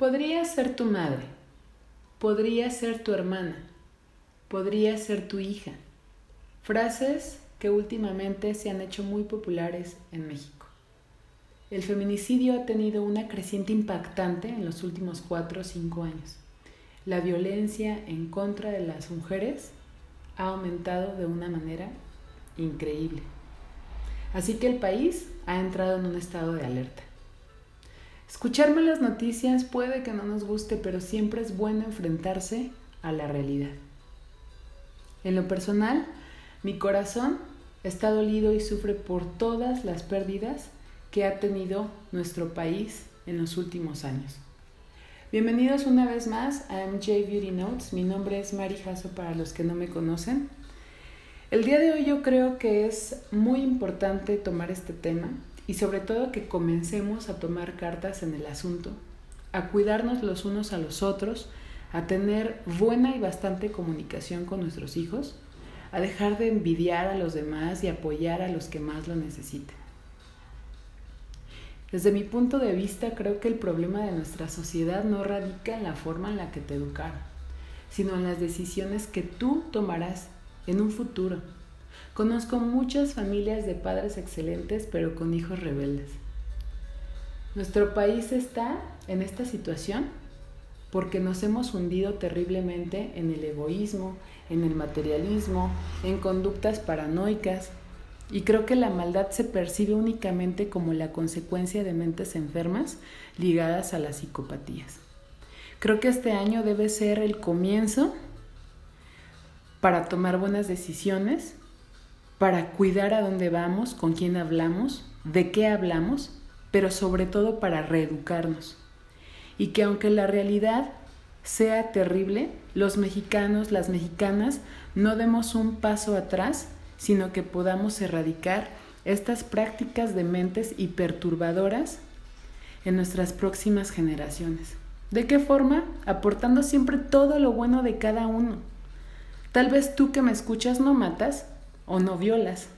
Podría ser tu madre, podría ser tu hermana, podría ser tu hija. Frases que últimamente se han hecho muy populares en México. El feminicidio ha tenido una creciente impactante en los últimos cuatro o cinco años. La violencia en contra de las mujeres ha aumentado de una manera increíble. Así que el país ha entrado en un estado de alerta. Escuchar malas noticias puede que no nos guste, pero siempre es bueno enfrentarse a la realidad. En lo personal, mi corazón está dolido y sufre por todas las pérdidas que ha tenido nuestro país en los últimos años. Bienvenidos una vez más a MJ Beauty Notes. Mi nombre es Mari Jasso para los que no me conocen. El día de hoy yo creo que es muy importante tomar este tema y sobre todo que comencemos a tomar cartas en el asunto, a cuidarnos los unos a los otros, a tener buena y bastante comunicación con nuestros hijos, a dejar de envidiar a los demás y apoyar a los que más lo necesiten. Desde mi punto de vista, creo que el problema de nuestra sociedad no radica en la forma en la que te educaron, sino en las decisiones que tú tomarás en un futuro Conozco muchas familias de padres excelentes pero con hijos rebeldes. Nuestro país está en esta situación porque nos hemos hundido terriblemente en el egoísmo, en el materialismo, en conductas paranoicas, y creo que la maldad se percibe únicamente como la consecuencia de mentes enfermas ligadas a las psicopatías. Creo que este año debe ser el comienzo para tomar buenas decisiones para cuidar a dónde vamos, con quién hablamos, de qué hablamos, pero sobre todo para reeducarnos. Y que aunque la realidad sea terrible, los mexicanos, las mexicanas, no demos un paso atrás, sino que podamos erradicar estas prácticas de mentes y perturbadoras en nuestras próximas generaciones. ¿De qué forma? Aportando siempre todo lo bueno de cada uno. Tal vez tú que me escuchas no matas, o no violas,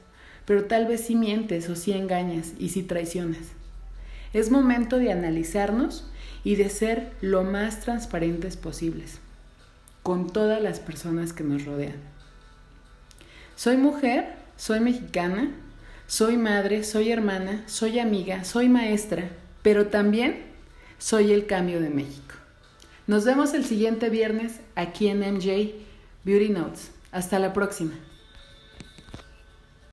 pero tal vez sí mientes o sí engañas y sí traicionas. Es momento de analizarnos y de ser lo más transparentes posibles con todas las personas que nos rodean. Soy mujer, soy mexicana, soy madre, soy hermana, soy amiga, soy maestra, pero también soy el cambio de México. Nos vemos el siguiente viernes aquí en MJ Beauty Notes. Hasta la próxima.